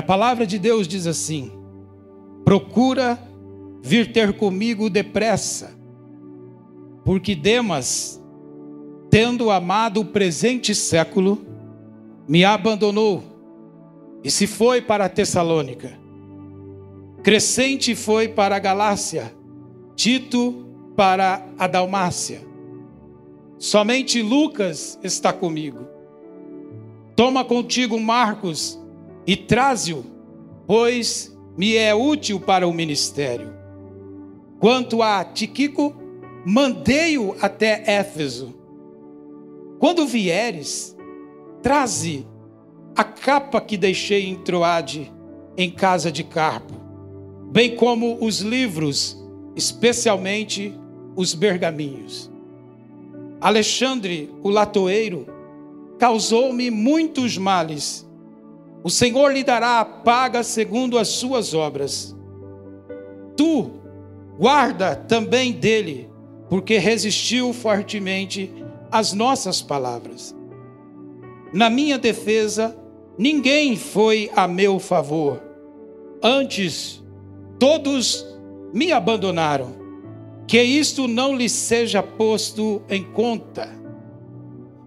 A palavra de Deus diz assim: procura vir ter comigo depressa, porque Demas, tendo amado o presente século, me abandonou e se foi para Tessalônica. Crescente foi para a Galácia, Tito para a Dalmácia. Somente Lucas está comigo. Toma contigo Marcos e traze-o, pois me é útil para o ministério. Quanto a Tiquico, mandei-o até Éfeso. Quando vieres, traze a capa que deixei em Troade, em casa de Carpo, bem como os livros, especialmente os bergaminhos. Alexandre, o latoeiro, causou-me muitos males. O Senhor lhe dará a paga segundo as suas obras. Tu, guarda também dele, porque resistiu fortemente às nossas palavras. Na minha defesa, ninguém foi a meu favor. Antes, todos me abandonaram. Que isto não lhe seja posto em conta.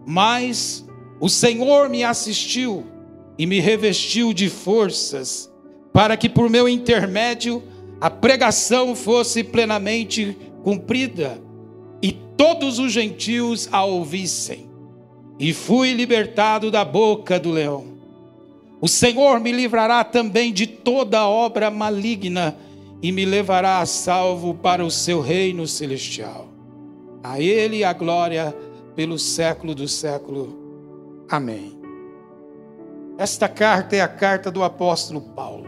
Mas o Senhor me assistiu e me revestiu de forças, para que por meu intermédio a pregação fosse plenamente cumprida e todos os gentios a ouvissem e fui libertado da boca do leão. O Senhor me livrará também de toda obra maligna e me levará a salvo para o seu reino celestial. A Ele a glória pelo século do século. Amém. Esta carta é a carta do apóstolo Paulo.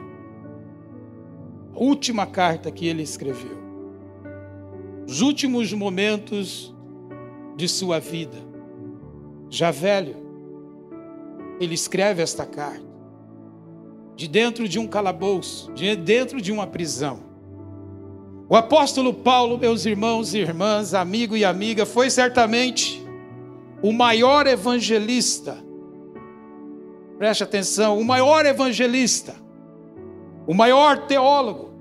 A última carta que ele escreveu. Os últimos momentos de sua vida já velho, ele escreve esta carta de dentro de um calabouço, de dentro de uma prisão. O apóstolo Paulo, meus irmãos e irmãs, amigo e amiga, foi certamente o maior evangelista. Preste atenção, o maior evangelista, o maior teólogo,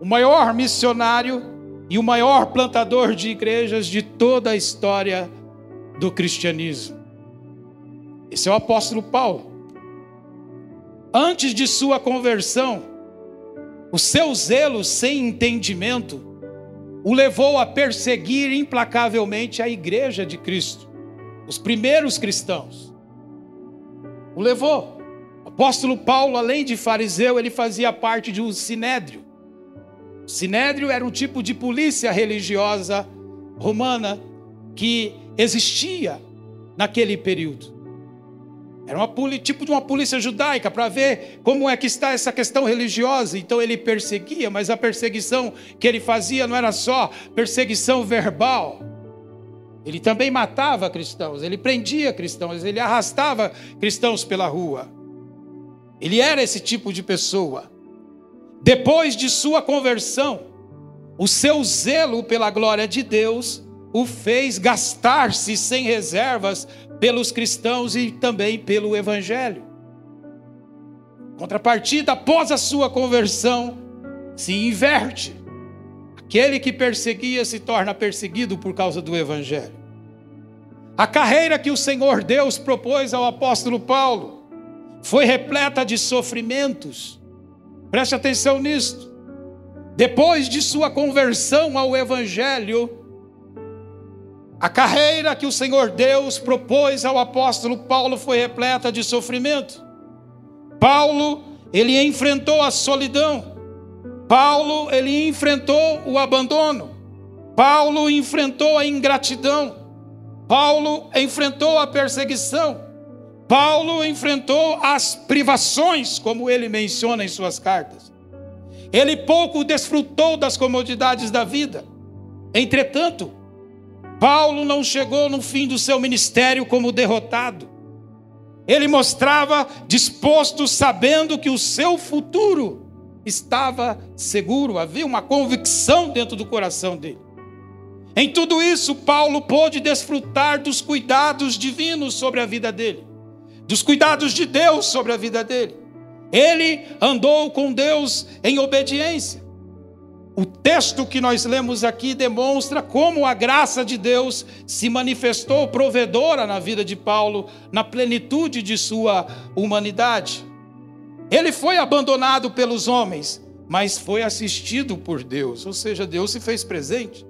o maior missionário e o maior plantador de igrejas de toda a história do cristianismo. Esse é o apóstolo Paulo. Antes de sua conversão, o seu zelo sem entendimento o levou a perseguir implacavelmente a igreja de Cristo, os primeiros cristãos. O levou. O apóstolo Paulo, além de fariseu, ele fazia parte de um sinédrio. O sinédrio era um tipo de polícia religiosa romana que existia naquele período. Era uma tipo de uma polícia judaica para ver como é que está essa questão religiosa. Então ele perseguia, mas a perseguição que ele fazia não era só perseguição verbal. Ele também matava cristãos, ele prendia cristãos, ele arrastava cristãos pela rua. Ele era esse tipo de pessoa. Depois de sua conversão, o seu zelo pela glória de Deus o fez gastar-se sem reservas pelos cristãos e também pelo evangelho. Contrapartida, após a sua conversão, se inverte. Aquele que perseguia se torna perseguido por causa do evangelho. A carreira que o Senhor Deus propôs ao apóstolo Paulo foi repleta de sofrimentos. Preste atenção nisto. Depois de sua conversão ao evangelho, a carreira que o Senhor Deus propôs ao apóstolo Paulo foi repleta de sofrimento. Paulo, ele enfrentou a solidão. Paulo, ele enfrentou o abandono. Paulo enfrentou a ingratidão. Paulo enfrentou a perseguição. Paulo enfrentou as privações, como ele menciona em suas cartas. Ele pouco desfrutou das comodidades da vida. Entretanto, Paulo não chegou no fim do seu ministério como derrotado. Ele mostrava disposto, sabendo que o seu futuro estava seguro, havia uma convicção dentro do coração dele. Em tudo isso, Paulo pôde desfrutar dos cuidados divinos sobre a vida dele, dos cuidados de Deus sobre a vida dele. Ele andou com Deus em obediência. O texto que nós lemos aqui demonstra como a graça de Deus se manifestou provedora na vida de Paulo, na plenitude de sua humanidade. Ele foi abandonado pelos homens, mas foi assistido por Deus, ou seja, Deus se fez presente.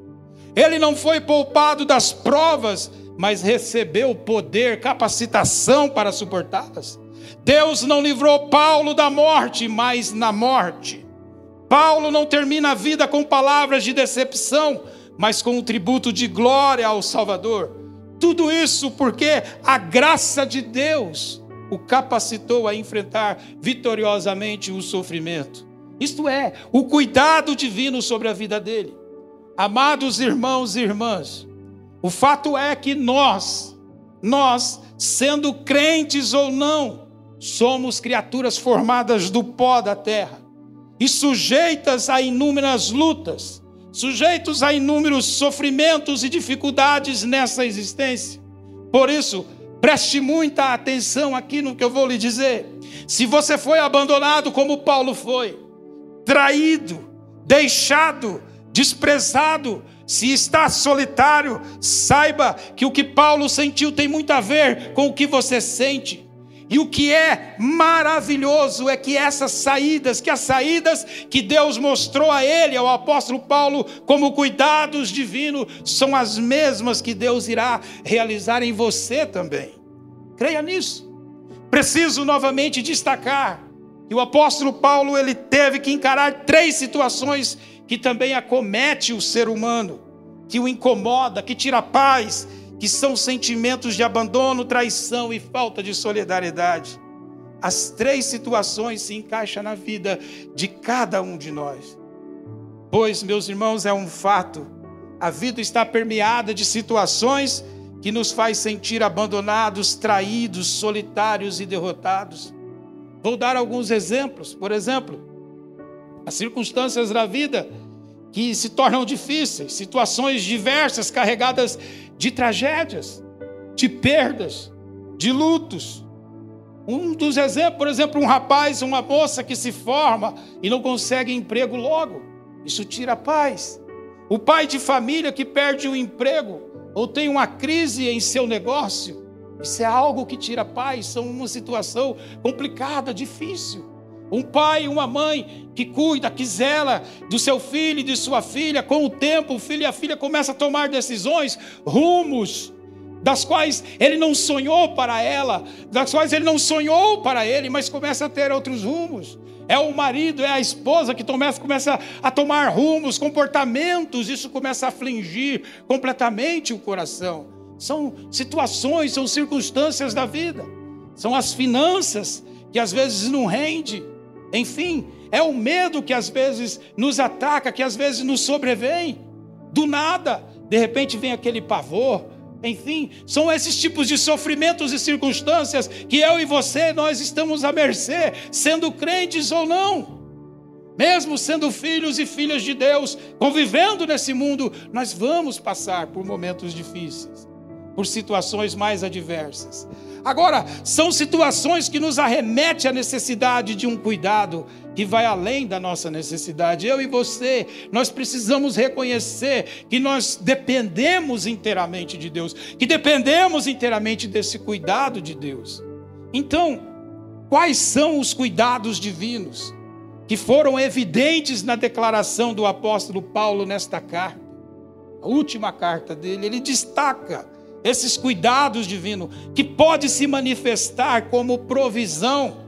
Ele não foi poupado das provas, mas recebeu poder, capacitação para suportá-las. Deus não livrou Paulo da morte, mas na morte. Paulo não termina a vida com palavras de decepção, mas com um tributo de glória ao Salvador. Tudo isso porque a graça de Deus o capacitou a enfrentar vitoriosamente o sofrimento. Isto é, o cuidado divino sobre a vida dele. Amados irmãos e irmãs, o fato é que nós, nós, sendo crentes ou não, somos criaturas formadas do pó da terra e sujeitas a inúmeras lutas, sujeitos a inúmeros sofrimentos e dificuldades nessa existência. Por isso, preste muita atenção aqui no que eu vou lhe dizer. Se você foi abandonado como Paulo foi, traído, deixado, desprezado, se está solitário, saiba que o que Paulo sentiu tem muito a ver com o que você sente. E o que é maravilhoso é que essas saídas, que as saídas que Deus mostrou a ele, ao apóstolo Paulo, como cuidados divinos, são as mesmas que Deus irá realizar em você também. Creia nisso. Preciso novamente destacar que o apóstolo Paulo ele teve que encarar três situações que também acomete o ser humano, que o incomoda, que tira a paz, que são sentimentos de abandono, traição e falta de solidariedade. As três situações se encaixam na vida de cada um de nós. Pois, meus irmãos, é um fato, a vida está permeada de situações que nos faz sentir abandonados, traídos, solitários e derrotados. Vou dar alguns exemplos. Por exemplo, as circunstâncias da vida que se tornam difíceis, situações diversas carregadas de tragédias, de perdas, de lutos. Um dos exemplos, por exemplo, um rapaz, uma moça que se forma e não consegue emprego logo. Isso tira a paz. O pai de família que perde o emprego ou tem uma crise em seu negócio. Isso é algo que tira a paz, são uma situação complicada, difícil. Um pai, uma mãe que cuida, que zela do seu filho e de sua filha, com o tempo, o filho e a filha começam a tomar decisões, rumos, das quais ele não sonhou para ela, das quais ele não sonhou para ele, mas começa a ter outros rumos. É o marido, é a esposa que começa, começa a tomar rumos, comportamentos, isso começa a afligir completamente o coração. São situações, são circunstâncias da vida, são as finanças que às vezes não rende enfim, é o medo que às vezes nos ataca, que às vezes nos sobrevém. Do nada, de repente vem aquele pavor. Enfim, são esses tipos de sofrimentos e circunstâncias que eu e você nós estamos à mercê, sendo crentes ou não. Mesmo sendo filhos e filhas de Deus, convivendo nesse mundo, nós vamos passar por momentos difíceis, por situações mais adversas. Agora, são situações que nos arremetem à necessidade de um cuidado que vai além da nossa necessidade. Eu e você, nós precisamos reconhecer que nós dependemos inteiramente de Deus, que dependemos inteiramente desse cuidado de Deus. Então, quais são os cuidados divinos que foram evidentes na declaração do apóstolo Paulo nesta carta? A última carta dele, ele destaca esses cuidados divinos, que pode se manifestar como provisão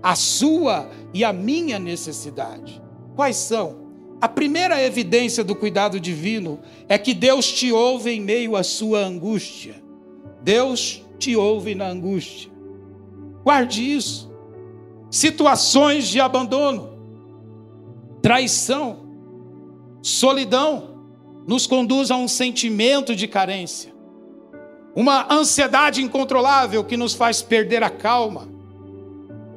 a sua e a minha necessidade. Quais são? A primeira evidência do cuidado divino é que Deus te ouve em meio à sua angústia. Deus te ouve na angústia. Guarde isso. Situações de abandono, traição, solidão nos conduz a um sentimento de carência uma ansiedade incontrolável que nos faz perder a calma,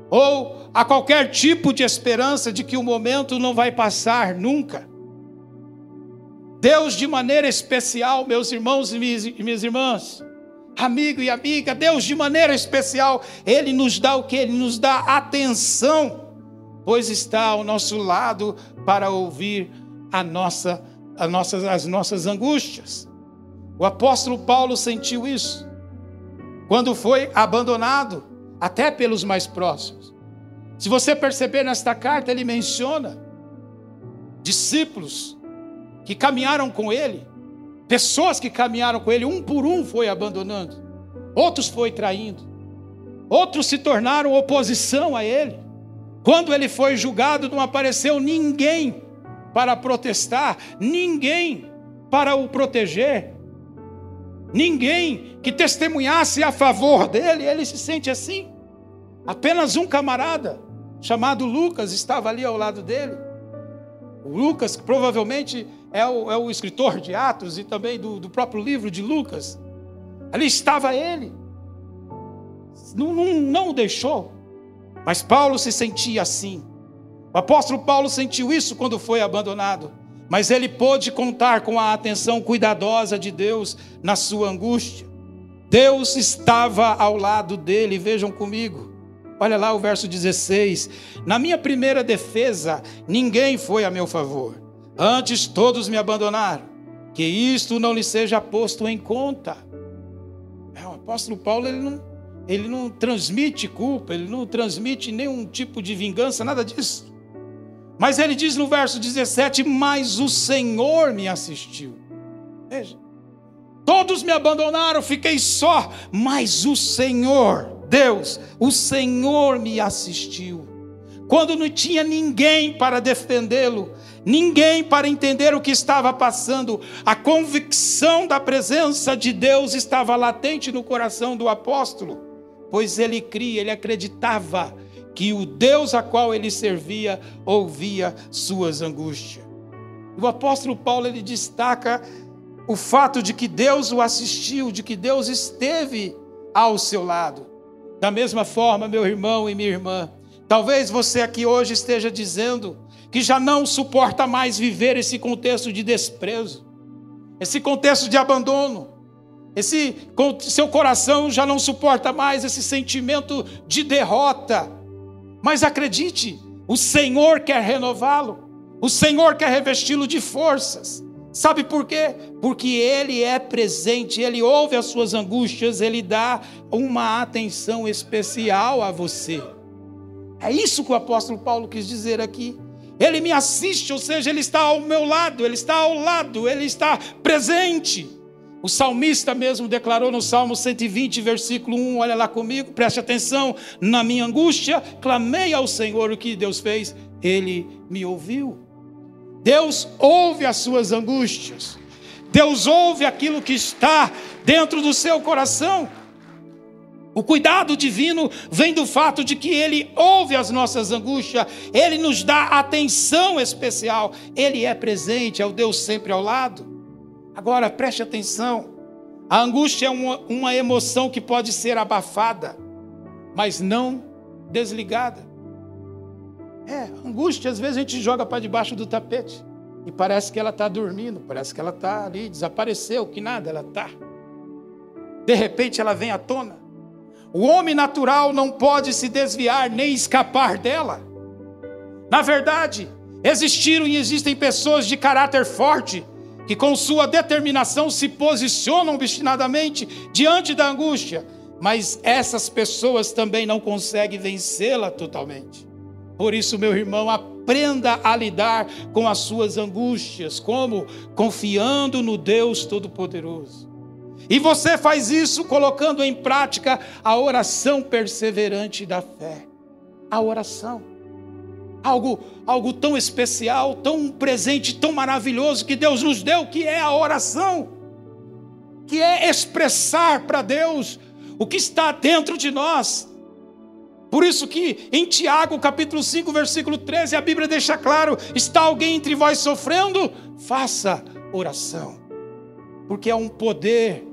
ou a qualquer tipo de esperança de que o momento não vai passar nunca. Deus, de maneira especial, meus irmãos e minhas irmãs, amigo e amiga, Deus de maneira especial, Ele nos dá o que? Ele nos dá atenção, pois está ao nosso lado para ouvir a nossa, a nossas, as nossas angústias. O apóstolo Paulo sentiu isso quando foi abandonado, até pelos mais próximos. Se você perceber nesta carta, ele menciona discípulos que caminharam com ele, pessoas que caminharam com ele, um por um foi abandonando, outros foi traindo, outros se tornaram oposição a ele. Quando ele foi julgado, não apareceu ninguém para protestar, ninguém para o proteger, ninguém que testemunhasse a favor dele. Ele se sente assim. Apenas um camarada, chamado Lucas, estava ali ao lado dele. O Lucas, provavelmente, é o, é o escritor de Atos e também do, do próprio livro de Lucas. Ali estava ele. Não, não, não o deixou. Mas Paulo se sentia assim. O apóstolo Paulo sentiu isso quando foi abandonado. Mas ele pôde contar com a atenção cuidadosa de Deus na sua angústia. Deus estava ao lado dele, vejam comigo. Olha lá o verso 16. Na minha primeira defesa, ninguém foi a meu favor. Antes todos me abandonaram. Que isto não lhe seja posto em conta. É, o apóstolo Paulo ele não, ele não transmite culpa, ele não transmite nenhum tipo de vingança, nada disso. Mas ele diz no verso 17: Mas o Senhor me assistiu. Veja, todos me abandonaram, fiquei só, mas o Senhor, Deus, o Senhor me assistiu. Quando não tinha ninguém para defendê-lo, ninguém para entender o que estava passando. A convicção da presença de Deus estava latente no coração do apóstolo, pois ele cria, ele acreditava que o Deus a qual ele servia ouvia suas angústias. O apóstolo Paulo ele destaca o fato de que Deus o assistiu, de que Deus esteve ao seu lado. Da mesma forma, meu irmão e minha irmã, talvez você aqui hoje esteja dizendo: que já não suporta mais viver esse contexto de desprezo, esse contexto de abandono, esse seu coração já não suporta mais esse sentimento de derrota. Mas acredite, o Senhor quer renová-lo. O Senhor quer revesti-lo de forças. Sabe por quê? Porque Ele é presente, Ele ouve as suas angústias, Ele dá uma atenção especial a você. É isso que o apóstolo Paulo quis dizer aqui. Ele me assiste, ou seja, Ele está ao meu lado, Ele está ao lado, Ele está presente. O salmista mesmo declarou no Salmo 120, versículo 1, olha lá comigo, preste atenção. Na minha angústia, clamei ao Senhor o que Deus fez, Ele me ouviu. Deus ouve as suas angústias, Deus ouve aquilo que está dentro do seu coração. O cuidado divino vem do fato de que Ele ouve as nossas angústias, Ele nos dá atenção especial, Ele é presente, é o Deus sempre ao lado. Agora preste atenção: a angústia é uma, uma emoção que pode ser abafada, mas não desligada. É, angústia, às vezes a gente joga para debaixo do tapete e parece que ela está dormindo, parece que ela está ali, desapareceu, que nada, ela está. De repente ela vem à tona. O homem natural não pode se desviar nem escapar dela. Na verdade, existiram e existem pessoas de caráter forte que, com sua determinação, se posicionam obstinadamente diante da angústia, mas essas pessoas também não conseguem vencê-la totalmente. Por isso, meu irmão, aprenda a lidar com as suas angústias, como confiando no Deus Todo-Poderoso. E você faz isso colocando em prática a oração perseverante da fé. A oração. Algo, algo tão especial, tão presente, tão maravilhoso que Deus nos deu, que é a oração. Que é expressar para Deus o que está dentro de nós. Por isso que em Tiago, capítulo 5, versículo 13, a Bíblia deixa claro: está alguém entre vós sofrendo? Faça oração. Porque é um poder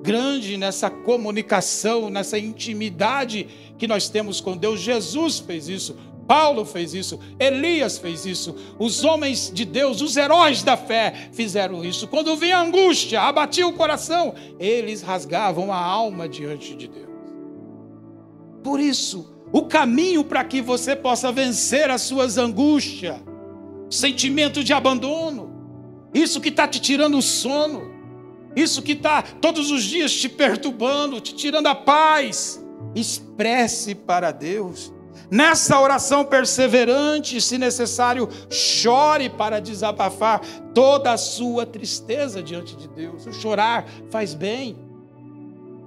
grande nessa comunicação, nessa intimidade que nós temos com Deus. Jesus fez isso. Paulo fez isso, Elias fez isso, os homens de Deus, os heróis da fé fizeram isso. Quando vinha angústia, abatia o coração, eles rasgavam a alma diante de Deus. Por isso, o caminho para que você possa vencer as suas angústias, sentimento de abandono, isso que está te tirando o sono, isso que está todos os dias te perturbando, te tirando a paz, expresse para Deus. Nessa oração perseverante, se necessário, chore para desabafar toda a sua tristeza diante de Deus. O chorar faz bem.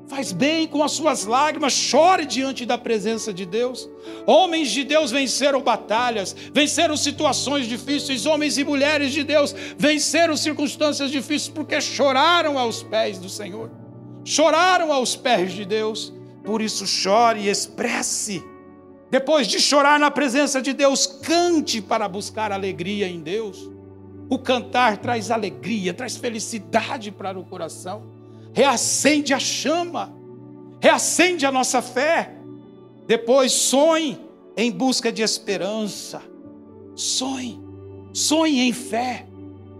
Faz bem com as suas lágrimas, chore diante da presença de Deus. Homens de Deus venceram batalhas, venceram situações difíceis. Homens e mulheres de Deus venceram circunstâncias difíceis porque choraram aos pés do Senhor, choraram aos pés de Deus. Por isso, chore e expresse depois de chorar na presença de Deus, cante para buscar alegria em Deus. O cantar traz alegria, traz felicidade para o coração, reacende a chama, reacende a nossa fé. Depois sonhe em busca de esperança. Sonhe, sonhe em fé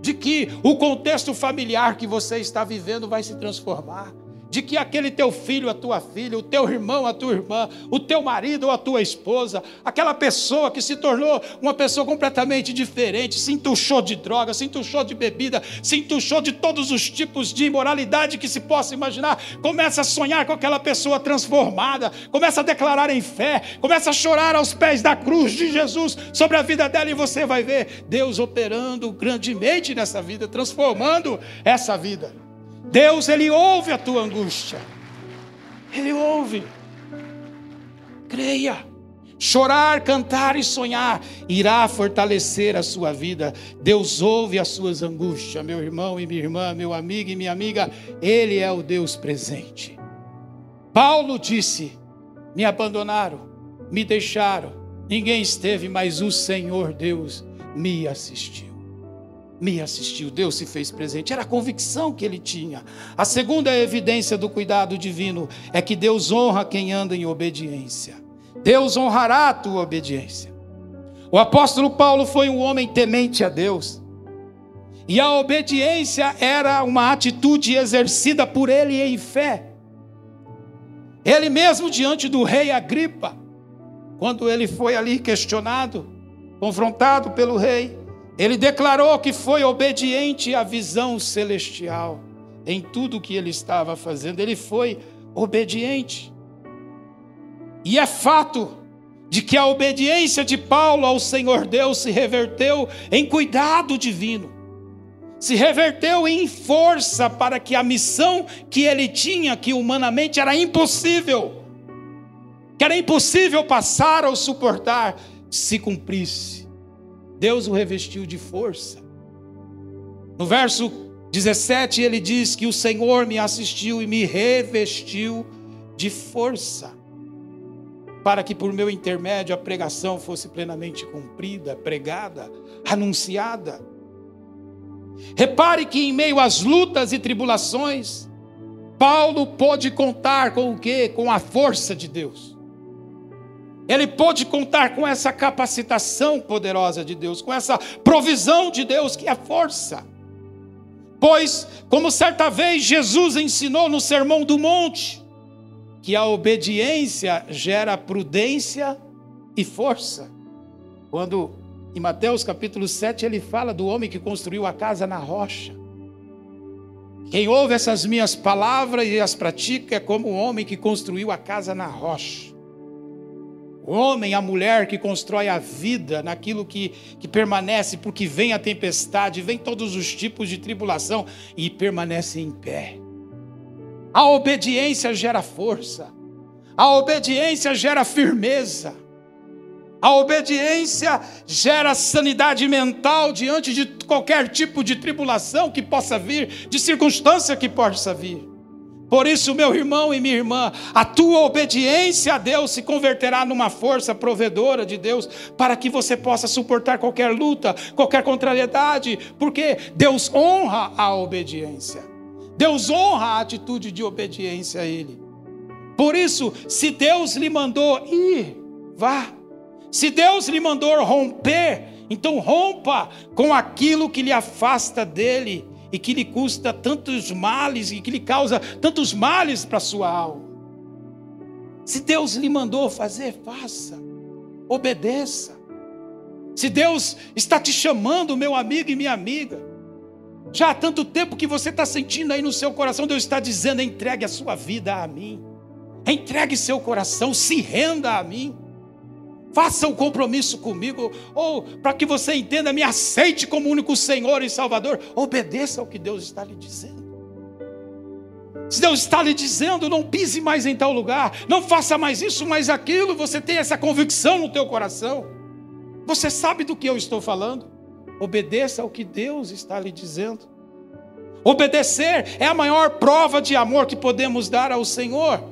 de que o contexto familiar que você está vivendo vai se transformar de que aquele teu filho, a tua filha, o teu irmão, a tua irmã, o teu marido ou a tua esposa, aquela pessoa que se tornou uma pessoa completamente diferente, se entuchou de droga, se entuchou de bebida, se entuchou de todos os tipos de imoralidade que se possa imaginar, começa a sonhar com aquela pessoa transformada, começa a declarar em fé, começa a chorar aos pés da cruz de Jesus sobre a vida dela e você vai ver Deus operando grandemente nessa vida, transformando essa vida. Deus, Ele ouve a tua angústia. Ele ouve. Creia. Chorar, cantar e sonhar irá fortalecer a sua vida. Deus ouve as suas angústias, meu irmão e minha irmã, meu amigo e minha amiga. Ele é o Deus presente. Paulo disse: Me abandonaram, me deixaram, ninguém esteve, mas o Senhor Deus me assistiu me assistiu, Deus se fez presente. Era a convicção que ele tinha. A segunda evidência do cuidado divino é que Deus honra quem anda em obediência. Deus honrará a tua obediência. O apóstolo Paulo foi um homem temente a Deus. E a obediência era uma atitude exercida por ele em fé. Ele mesmo diante do rei Agripa, quando ele foi ali questionado, confrontado pelo rei, ele declarou que foi obediente à visão celestial em tudo o que ele estava fazendo. Ele foi obediente. E é fato de que a obediência de Paulo ao Senhor Deus se reverteu em cuidado divino, se reverteu em força para que a missão que ele tinha, que humanamente era impossível, que era impossível passar ou suportar, se cumprisse. Deus o revestiu de força. No verso 17, ele diz que o Senhor me assistiu e me revestiu de força, para que por meu intermédio a pregação fosse plenamente cumprida, pregada, anunciada. Repare que em meio às lutas e tribulações, Paulo pôde contar com o quê? Com a força de Deus. Ele pôde contar com essa capacitação poderosa de Deus, com essa provisão de Deus que é força. Pois, como certa vez Jesus ensinou no Sermão do Monte, que a obediência gera prudência e força. Quando em Mateus capítulo 7 ele fala do homem que construiu a casa na rocha. Quem ouve essas minhas palavras e as pratica é como o homem que construiu a casa na rocha. O homem, a mulher que constrói a vida naquilo que, que permanece, porque vem a tempestade, vem todos os tipos de tribulação e permanece em pé. A obediência gera força, a obediência gera firmeza, a obediência gera sanidade mental diante de qualquer tipo de tribulação que possa vir, de circunstância que possa vir. Por isso, meu irmão e minha irmã, a tua obediência a Deus se converterá numa força provedora de Deus para que você possa suportar qualquer luta, qualquer contrariedade, porque Deus honra a obediência. Deus honra a atitude de obediência a Ele. Por isso, se Deus lhe mandou ir, vá. Se Deus lhe mandou romper, então rompa com aquilo que lhe afasta dele e que lhe custa tantos males e que lhe causa tantos males para a sua alma. Se Deus lhe mandou fazer, faça, obedeça. Se Deus está te chamando, meu amigo e minha amiga, já há tanto tempo que você está sentindo aí no seu coração, Deus está dizendo: entregue a sua vida a mim, entregue seu coração, se renda a mim. Faça um compromisso comigo, ou para que você entenda, me aceite como único Senhor e Salvador. Obedeça ao que Deus está lhe dizendo. Se Deus está lhe dizendo, não pise mais em tal lugar, não faça mais isso, mais aquilo, você tem essa convicção no teu coração. Você sabe do que eu estou falando? Obedeça ao que Deus está lhe dizendo. Obedecer é a maior prova de amor que podemos dar ao Senhor.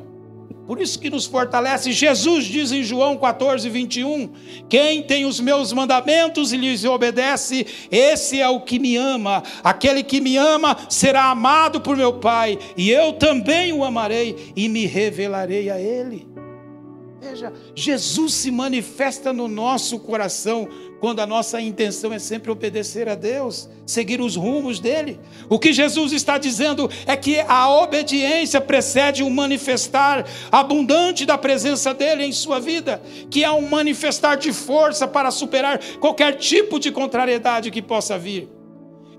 Por isso que nos fortalece. Jesus diz em João 14, 21: Quem tem os meus mandamentos e lhes obedece, esse é o que me ama. Aquele que me ama será amado por meu Pai, e eu também o amarei e me revelarei a ele. Veja, Jesus se manifesta no nosso coração quando a nossa intenção é sempre obedecer a Deus, seguir os rumos dele. O que Jesus está dizendo é que a obediência precede um manifestar abundante da presença dele em sua vida, que é um manifestar de força para superar qualquer tipo de contrariedade que possa vir.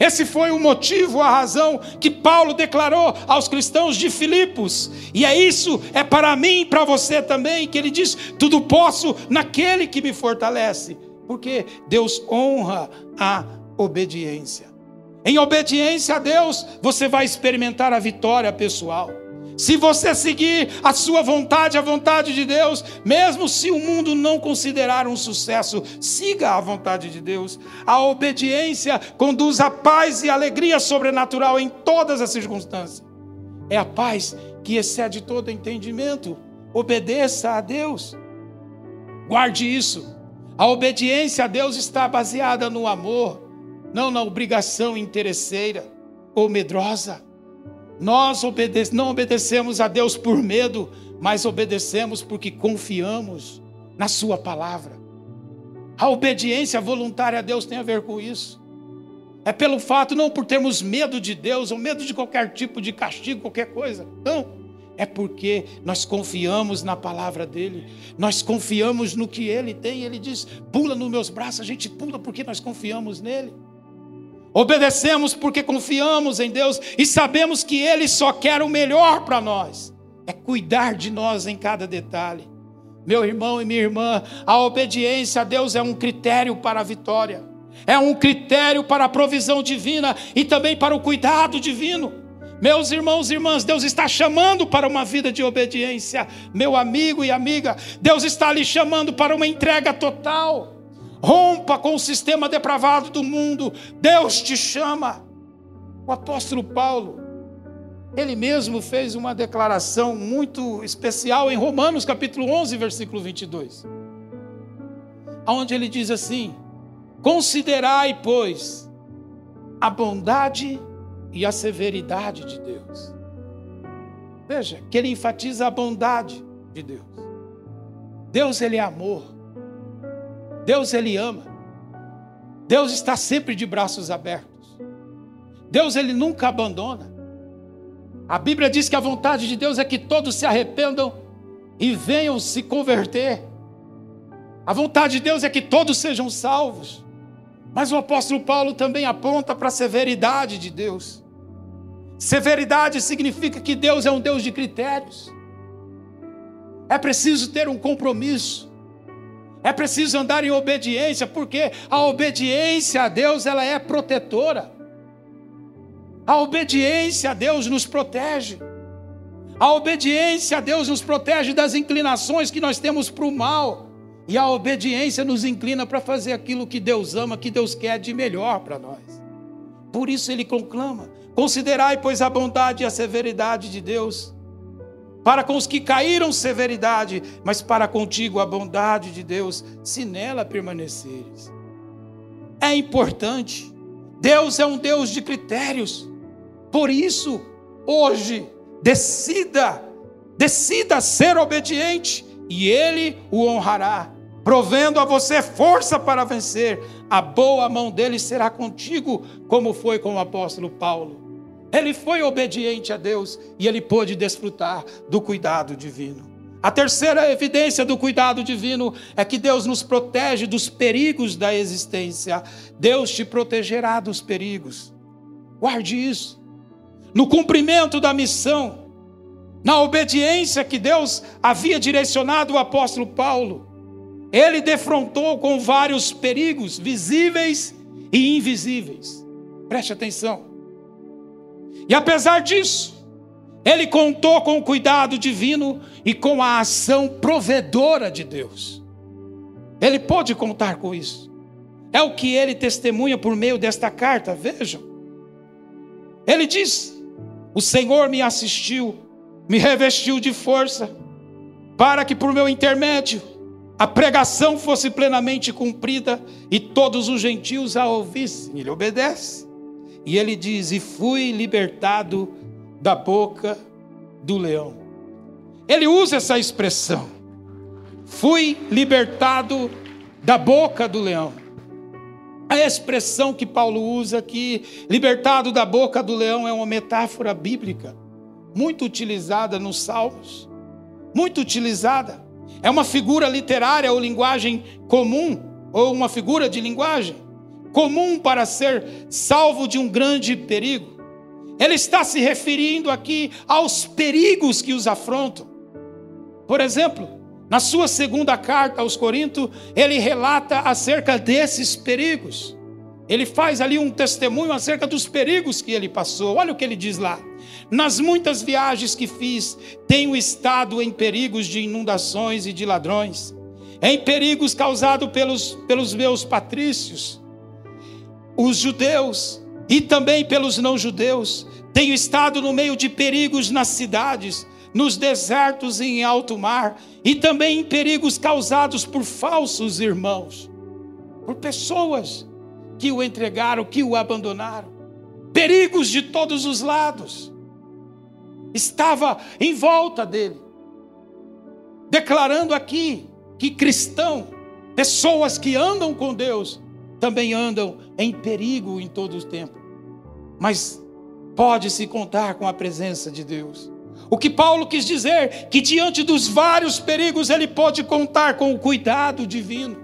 Esse foi o motivo, a razão que Paulo declarou aos cristãos de Filipos. E é isso, é para mim e para você também, que ele diz: tudo posso naquele que me fortalece porque Deus honra a obediência. Em obediência a Deus, você vai experimentar a vitória pessoal. Se você seguir a sua vontade, a vontade de Deus, mesmo se o mundo não considerar um sucesso, siga a vontade de Deus. A obediência conduz a paz e alegria sobrenatural em todas as circunstâncias. É a paz que excede todo entendimento. Obedeça a Deus. Guarde isso. A obediência a Deus está baseada no amor, não na obrigação interesseira ou medrosa. Nós obede não obedecemos a Deus por medo, mas obedecemos porque confiamos na Sua palavra. A obediência voluntária a Deus tem a ver com isso. É pelo fato, não por termos medo de Deus ou medo de qualquer tipo de castigo, qualquer coisa. Não é porque nós confiamos na palavra dele, nós confiamos no que ele tem. Ele diz: pula nos meus braços, a gente pula porque nós confiamos nele. Obedecemos porque confiamos em Deus e sabemos que ele só quer o melhor para nós, é cuidar de nós em cada detalhe. Meu irmão e minha irmã, a obediência a Deus é um critério para a vitória, é um critério para a provisão divina e também para o cuidado divino. Meus irmãos e irmãs, Deus está chamando para uma vida de obediência. Meu amigo e amiga, Deus está lhe chamando para uma entrega total. Rompa com o sistema depravado do mundo. Deus te chama. O apóstolo Paulo, ele mesmo fez uma declaração muito especial em Romanos capítulo 11, versículo 22. Onde ele diz assim: Considerai, pois, a bondade e a severidade de Deus. Veja, que ele enfatiza a bondade de Deus. Deus, ele é amor. Deus, ele ama. Deus está sempre de braços abertos. Deus, ele nunca abandona. A Bíblia diz que a vontade de Deus é que todos se arrependam e venham se converter. A vontade de Deus é que todos sejam salvos. Mas o apóstolo Paulo também aponta para a severidade de Deus. Severidade significa que Deus é um Deus de critérios. É preciso ter um compromisso. É preciso andar em obediência, porque a obediência a Deus ela é protetora. A obediência a Deus nos protege. A obediência a Deus nos protege das inclinações que nós temos para o mal. E a obediência nos inclina para fazer aquilo que Deus ama, que Deus quer de melhor para nós. Por isso ele conclama: considerai, pois, a bondade e a severidade de Deus. Para com os que caíram, severidade, mas para contigo a bondade de Deus, se nela permaneceres. É importante. Deus é um Deus de critérios. Por isso, hoje, decida, decida ser obediente e Ele o honrará provendo a você força para vencer. A boa mão dele será contigo, como foi com o apóstolo Paulo. Ele foi obediente a Deus e ele pôde desfrutar do cuidado divino. A terceira evidência do cuidado divino é que Deus nos protege dos perigos da existência. Deus te protegerá dos perigos. Guarde isso. No cumprimento da missão, na obediência que Deus havia direcionado o apóstolo Paulo, ele defrontou com vários perigos visíveis e invisíveis. Preste atenção. E apesar disso, ele contou com o cuidado divino e com a ação provedora de Deus. Ele pode contar com isso. É o que ele testemunha por meio desta carta, vejam. Ele diz: O Senhor me assistiu, me revestiu de força, para que por meu intermédio a pregação fosse plenamente cumprida e todos os gentios a ouvissem. Ele obedece. E ele diz: E fui libertado da boca do leão. Ele usa essa expressão. Fui libertado da boca do leão. A expressão que Paulo usa aqui, libertado da boca do leão, é uma metáfora bíblica, muito utilizada nos Salmos, muito utilizada. É uma figura literária ou linguagem comum, ou uma figura de linguagem comum para ser salvo de um grande perigo. Ele está se referindo aqui aos perigos que os afrontam. Por exemplo, na sua segunda carta aos Coríntios, ele relata acerca desses perigos. Ele faz ali um testemunho acerca dos perigos que ele passou. Olha o que ele diz lá. Nas muitas viagens que fiz, tenho estado em perigos de inundações e de ladrões, em perigos causados pelos, pelos meus patrícios, os judeus, e também pelos não-judeus. Tenho estado no meio de perigos nas cidades, nos desertos e em alto mar, e também em perigos causados por falsos irmãos, por pessoas que o entregaram, que o abandonaram. Perigos de todos os lados. Estava em volta dele, declarando aqui que cristão, pessoas que andam com Deus, também andam em perigo em todo o tempo mas pode-se contar com a presença de Deus. O que Paulo quis dizer, que diante dos vários perigos ele pode contar com o cuidado divino.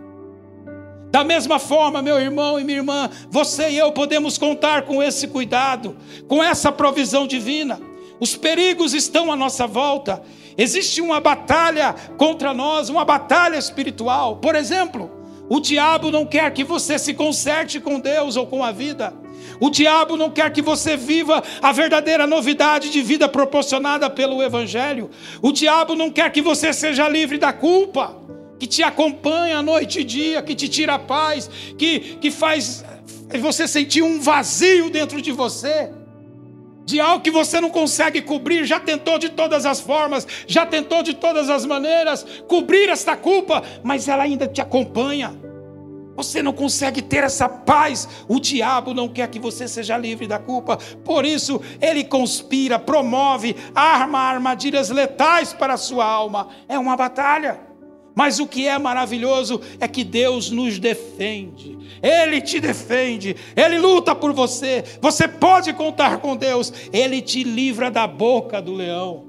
Da mesma forma, meu irmão e minha irmã, você e eu podemos contar com esse cuidado, com essa provisão divina. Os perigos estão à nossa volta. Existe uma batalha contra nós, uma batalha espiritual. Por exemplo, o diabo não quer que você se conserte com Deus ou com a vida. O diabo não quer que você viva a verdadeira novidade de vida proporcionada pelo Evangelho. O diabo não quer que você seja livre da culpa, que te acompanha noite e dia, que te tira a paz, que, que faz você sentir um vazio dentro de você. De algo que você não consegue cobrir, já tentou de todas as formas, já tentou de todas as maneiras cobrir esta culpa, mas ela ainda te acompanha. Você não consegue ter essa paz. O diabo não quer que você seja livre da culpa. Por isso, ele conspira, promove, arma armadilhas letais para a sua alma. É uma batalha. Mas o que é maravilhoso é que Deus nos defende. Ele te defende. Ele luta por você. Você pode contar com Deus. Ele te livra da boca do leão.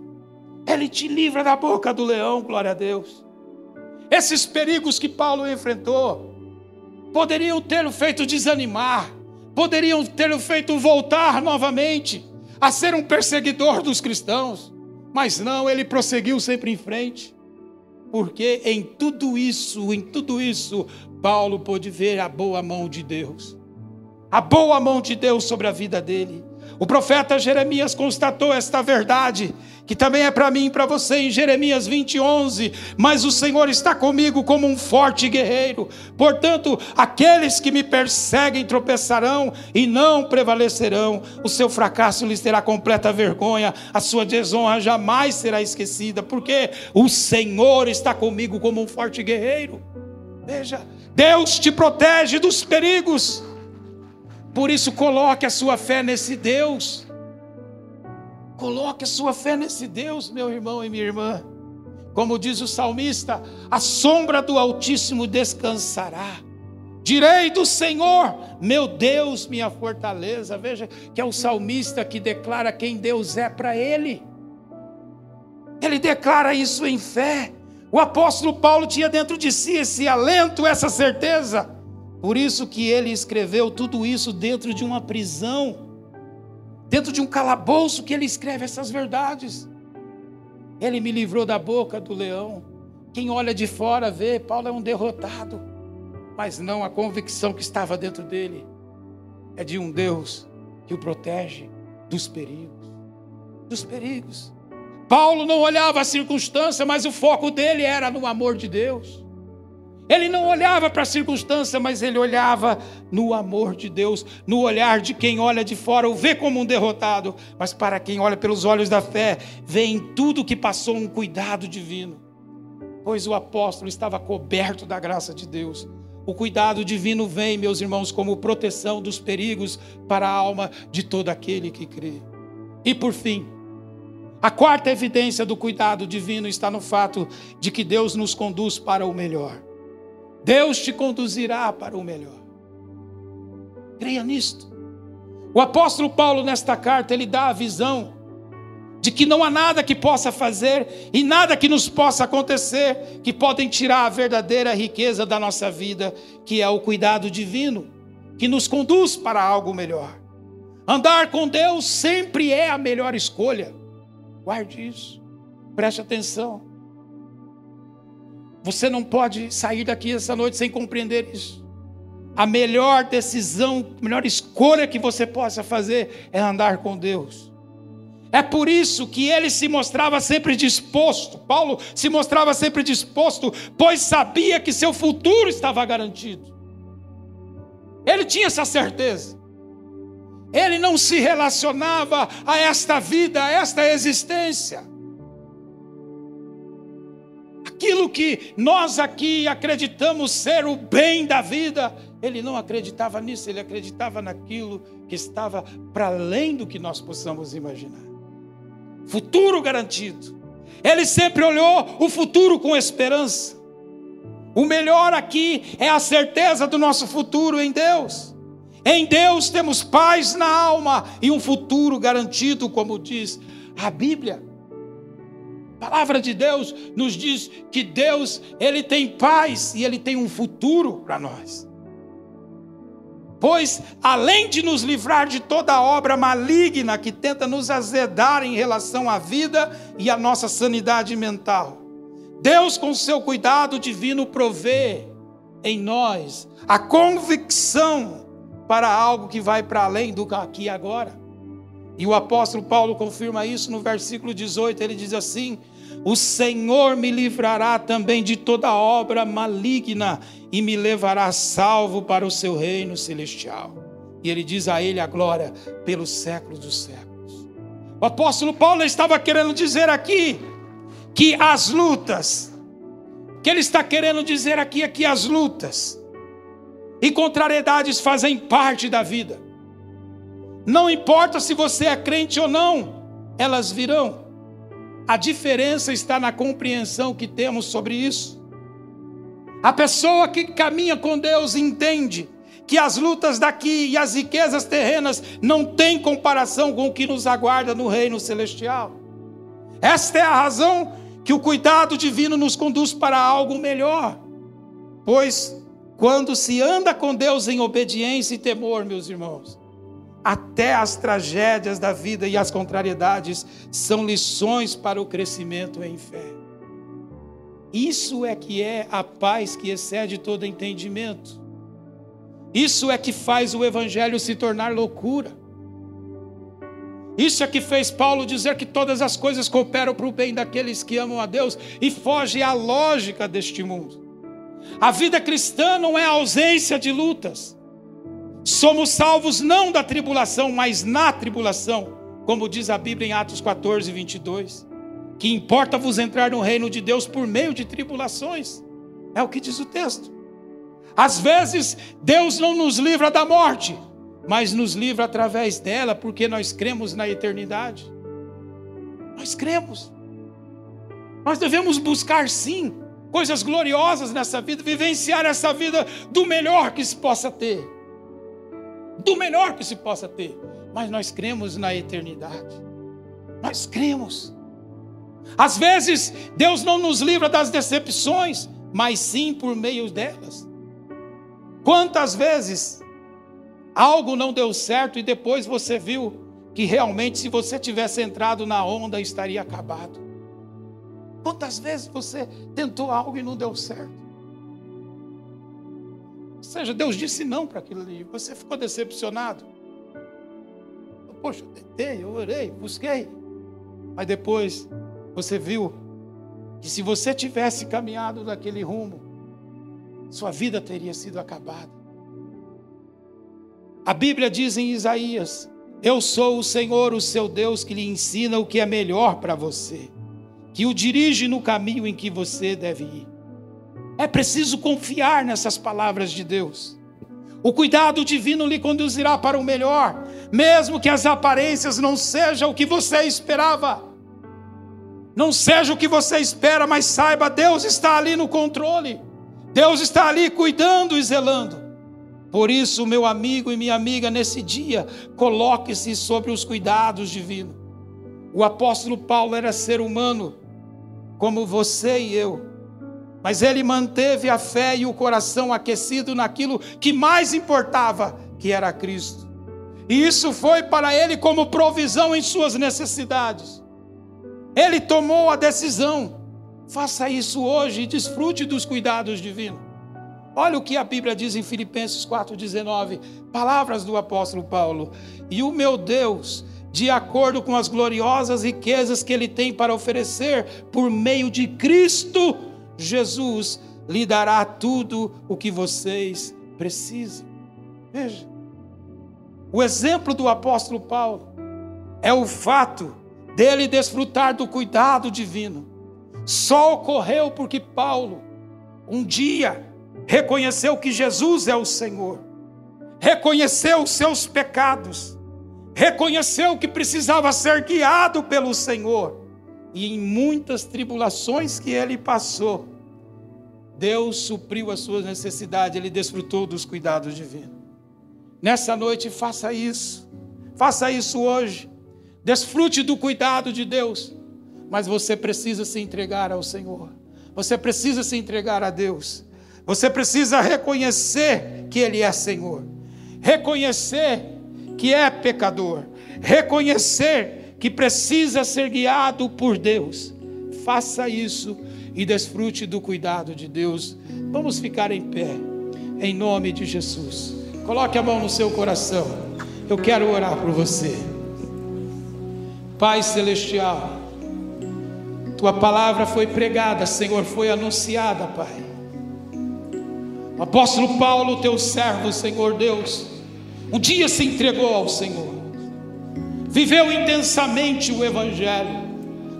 Ele te livra da boca do leão, glória a Deus. Esses perigos que Paulo enfrentou, poderiam ter feito desanimar, poderiam ter feito voltar novamente a ser um perseguidor dos cristãos, mas não, ele prosseguiu sempre em frente, porque em tudo isso, em tudo isso, Paulo pôde ver a boa mão de Deus, a boa mão de Deus sobre a vida dele. O profeta Jeremias constatou esta verdade, que também é para mim e para você em Jeremias 20, 11. Mas o Senhor está comigo como um forte guerreiro. Portanto, aqueles que me perseguem tropeçarão e não prevalecerão. O seu fracasso lhes terá completa vergonha, a sua desonra jamais será esquecida, porque o Senhor está comigo como um forte guerreiro. Veja, Deus te protege dos perigos. Por isso, coloque a sua fé nesse Deus. Coloque a sua fé nesse Deus, meu irmão e minha irmã. Como diz o salmista, a sombra do Altíssimo descansará. Direi do Senhor, meu Deus, minha fortaleza. Veja que é o salmista que declara quem Deus é para ele. Ele declara isso em fé. O apóstolo Paulo tinha dentro de si esse alento, essa certeza. Por isso que ele escreveu tudo isso dentro de uma prisão, dentro de um calabouço que ele escreve essas verdades. Ele me livrou da boca do leão. Quem olha de fora vê, Paulo é um derrotado. Mas não a convicção que estava dentro dele é de um Deus que o protege dos perigos. Dos perigos. Paulo não olhava a circunstância, mas o foco dele era no amor de Deus. Ele não olhava para a circunstância, mas ele olhava no amor de Deus, no olhar de quem olha de fora, o vê como um derrotado, mas para quem olha pelos olhos da fé, vê em tudo que passou um cuidado divino. Pois o apóstolo estava coberto da graça de Deus. O cuidado divino vem, meus irmãos, como proteção dos perigos para a alma de todo aquele que crê. E por fim, a quarta evidência do cuidado divino está no fato de que Deus nos conduz para o melhor. Deus te conduzirá para o melhor. Creia nisto. O apóstolo Paulo, nesta carta, ele dá a visão de que não há nada que possa fazer e nada que nos possa acontecer que podem tirar a verdadeira riqueza da nossa vida, que é o cuidado divino, que nos conduz para algo melhor. Andar com Deus sempre é a melhor escolha. Guarde isso. Preste atenção. Você não pode sair daqui essa noite sem compreender isso. A melhor decisão, a melhor escolha que você possa fazer é andar com Deus. É por isso que ele se mostrava sempre disposto, Paulo se mostrava sempre disposto, pois sabia que seu futuro estava garantido. Ele tinha essa certeza. Ele não se relacionava a esta vida, a esta existência aquilo que nós aqui acreditamos ser o bem da vida, ele não acreditava nisso, ele acreditava naquilo que estava para além do que nós possamos imaginar. Futuro garantido. Ele sempre olhou o futuro com esperança. O melhor aqui é a certeza do nosso futuro em Deus. Em Deus temos paz na alma e um futuro garantido, como diz a Bíblia. A palavra de Deus nos diz que Deus, ele tem paz e ele tem um futuro para nós. Pois, além de nos livrar de toda obra maligna que tenta nos azedar em relação à vida e à nossa sanidade mental, Deus, com seu cuidado divino, provê em nós a convicção para algo que vai para além do aqui e agora. E o apóstolo Paulo confirma isso no versículo 18. Ele diz assim: O Senhor me livrará também de toda obra maligna e me levará salvo para o seu reino celestial. E ele diz a ele a glória pelos séculos dos séculos. O apóstolo Paulo estava querendo dizer aqui que as lutas, que ele está querendo dizer aqui é que as lutas e contrariedades fazem parte da vida. Não importa se você é crente ou não, elas virão. A diferença está na compreensão que temos sobre isso. A pessoa que caminha com Deus entende que as lutas daqui e as riquezas terrenas não têm comparação com o que nos aguarda no reino celestial. Esta é a razão que o cuidado divino nos conduz para algo melhor. Pois quando se anda com Deus em obediência e temor, meus irmãos, até as tragédias da vida e as contrariedades são lições para o crescimento em fé. Isso é que é a paz que excede todo entendimento. Isso é que faz o evangelho se tornar loucura. Isso é que fez Paulo dizer que todas as coisas cooperam para o bem daqueles que amam a Deus e foge à lógica deste mundo. A vida cristã não é ausência de lutas. Somos salvos não da tribulação, mas na tribulação, como diz a Bíblia em Atos 14, 22. Que importa vos entrar no reino de Deus por meio de tribulações, é o que diz o texto. Às vezes, Deus não nos livra da morte, mas nos livra através dela, porque nós cremos na eternidade. Nós cremos. Nós devemos buscar sim coisas gloriosas nessa vida, vivenciar essa vida do melhor que se possa ter. Do melhor que se possa ter. Mas nós cremos na eternidade. Nós cremos. Às vezes, Deus não nos livra das decepções, mas sim por meio delas. Quantas vezes algo não deu certo e depois você viu que realmente, se você tivesse entrado na onda, estaria acabado? Quantas vezes você tentou algo e não deu certo? Ou seja, Deus disse não para aquilo ali, você ficou decepcionado. Poxa, eu tentei, eu orei, busquei, mas depois você viu que se você tivesse caminhado naquele rumo, sua vida teria sido acabada. A Bíblia diz em Isaías: Eu sou o Senhor, o seu Deus, que lhe ensina o que é melhor para você, que o dirige no caminho em que você deve ir. É preciso confiar nessas palavras de Deus. O cuidado divino lhe conduzirá para o melhor, mesmo que as aparências não sejam o que você esperava. Não seja o que você espera, mas saiba, Deus está ali no controle. Deus está ali cuidando e zelando. Por isso, meu amigo e minha amiga, nesse dia, coloque-se sobre os cuidados divinos. O apóstolo Paulo era ser humano, como você e eu, mas ele manteve a fé e o coração aquecido naquilo que mais importava, que era Cristo. E isso foi para ele como provisão em suas necessidades. Ele tomou a decisão. Faça isso hoje e desfrute dos cuidados divinos. Olha o que a Bíblia diz em Filipenses 4,19, palavras do apóstolo Paulo. E o meu Deus, de acordo com as gloriosas riquezas que Ele tem para oferecer, por meio de Cristo Jesus, lhe dará tudo o que vocês precisam. Veja, o exemplo do apóstolo Paulo é o fato dele desfrutar do cuidado divino, só ocorreu porque Paulo, um dia, reconheceu que Jesus é o Senhor, reconheceu os seus pecados, reconheceu que precisava ser guiado pelo Senhor, e em muitas tribulações que ele passou, Deus supriu as suas necessidades, ele desfrutou dos cuidados divinos. Nessa noite, faça isso, faça isso hoje. Desfrute do cuidado de Deus, mas você precisa se entregar ao Senhor. Você precisa se entregar a Deus. Você precisa reconhecer que Ele é Senhor, reconhecer que é pecador, reconhecer que precisa ser guiado por Deus. Faça isso e desfrute do cuidado de Deus. Vamos ficar em pé, em nome de Jesus. Coloque a mão no seu coração. Eu quero orar por você. Pai Celestial, Tua palavra foi pregada, Senhor, foi anunciada, Pai. O apóstolo Paulo, Teu servo, Senhor Deus, um dia se entregou ao Senhor, viveu intensamente o Evangelho,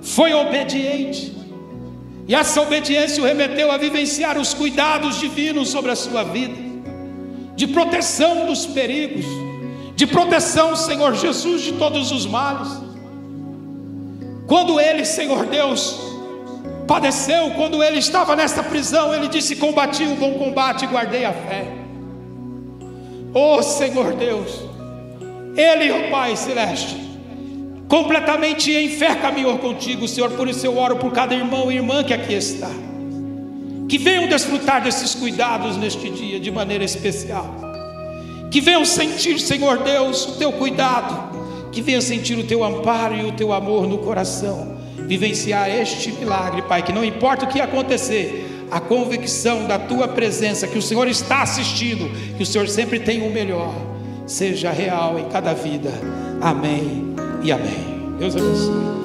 foi obediente, e essa obediência o remeteu a vivenciar os cuidados divinos sobre a sua vida, de proteção dos perigos, de proteção, Senhor Jesus, de todos os males. Quando ele, Senhor Deus, padeceu, quando ele estava nesta prisão, ele disse: Combati o bom combate e guardei a fé. Oh Senhor Deus, ele, ó Pai Celeste, completamente em fé caminhou contigo, Senhor. Por isso eu oro por cada irmão e irmã que aqui está, que venham desfrutar desses cuidados neste dia de maneira especial, que venham sentir, Senhor Deus, o teu cuidado que venha sentir o teu amparo e o teu amor no coração, vivenciar este milagre, Pai, que não importa o que acontecer, a convicção da tua presença, que o Senhor está assistindo, que o Senhor sempre tem o melhor, seja real em cada vida. Amém e amém. Deus abençoe.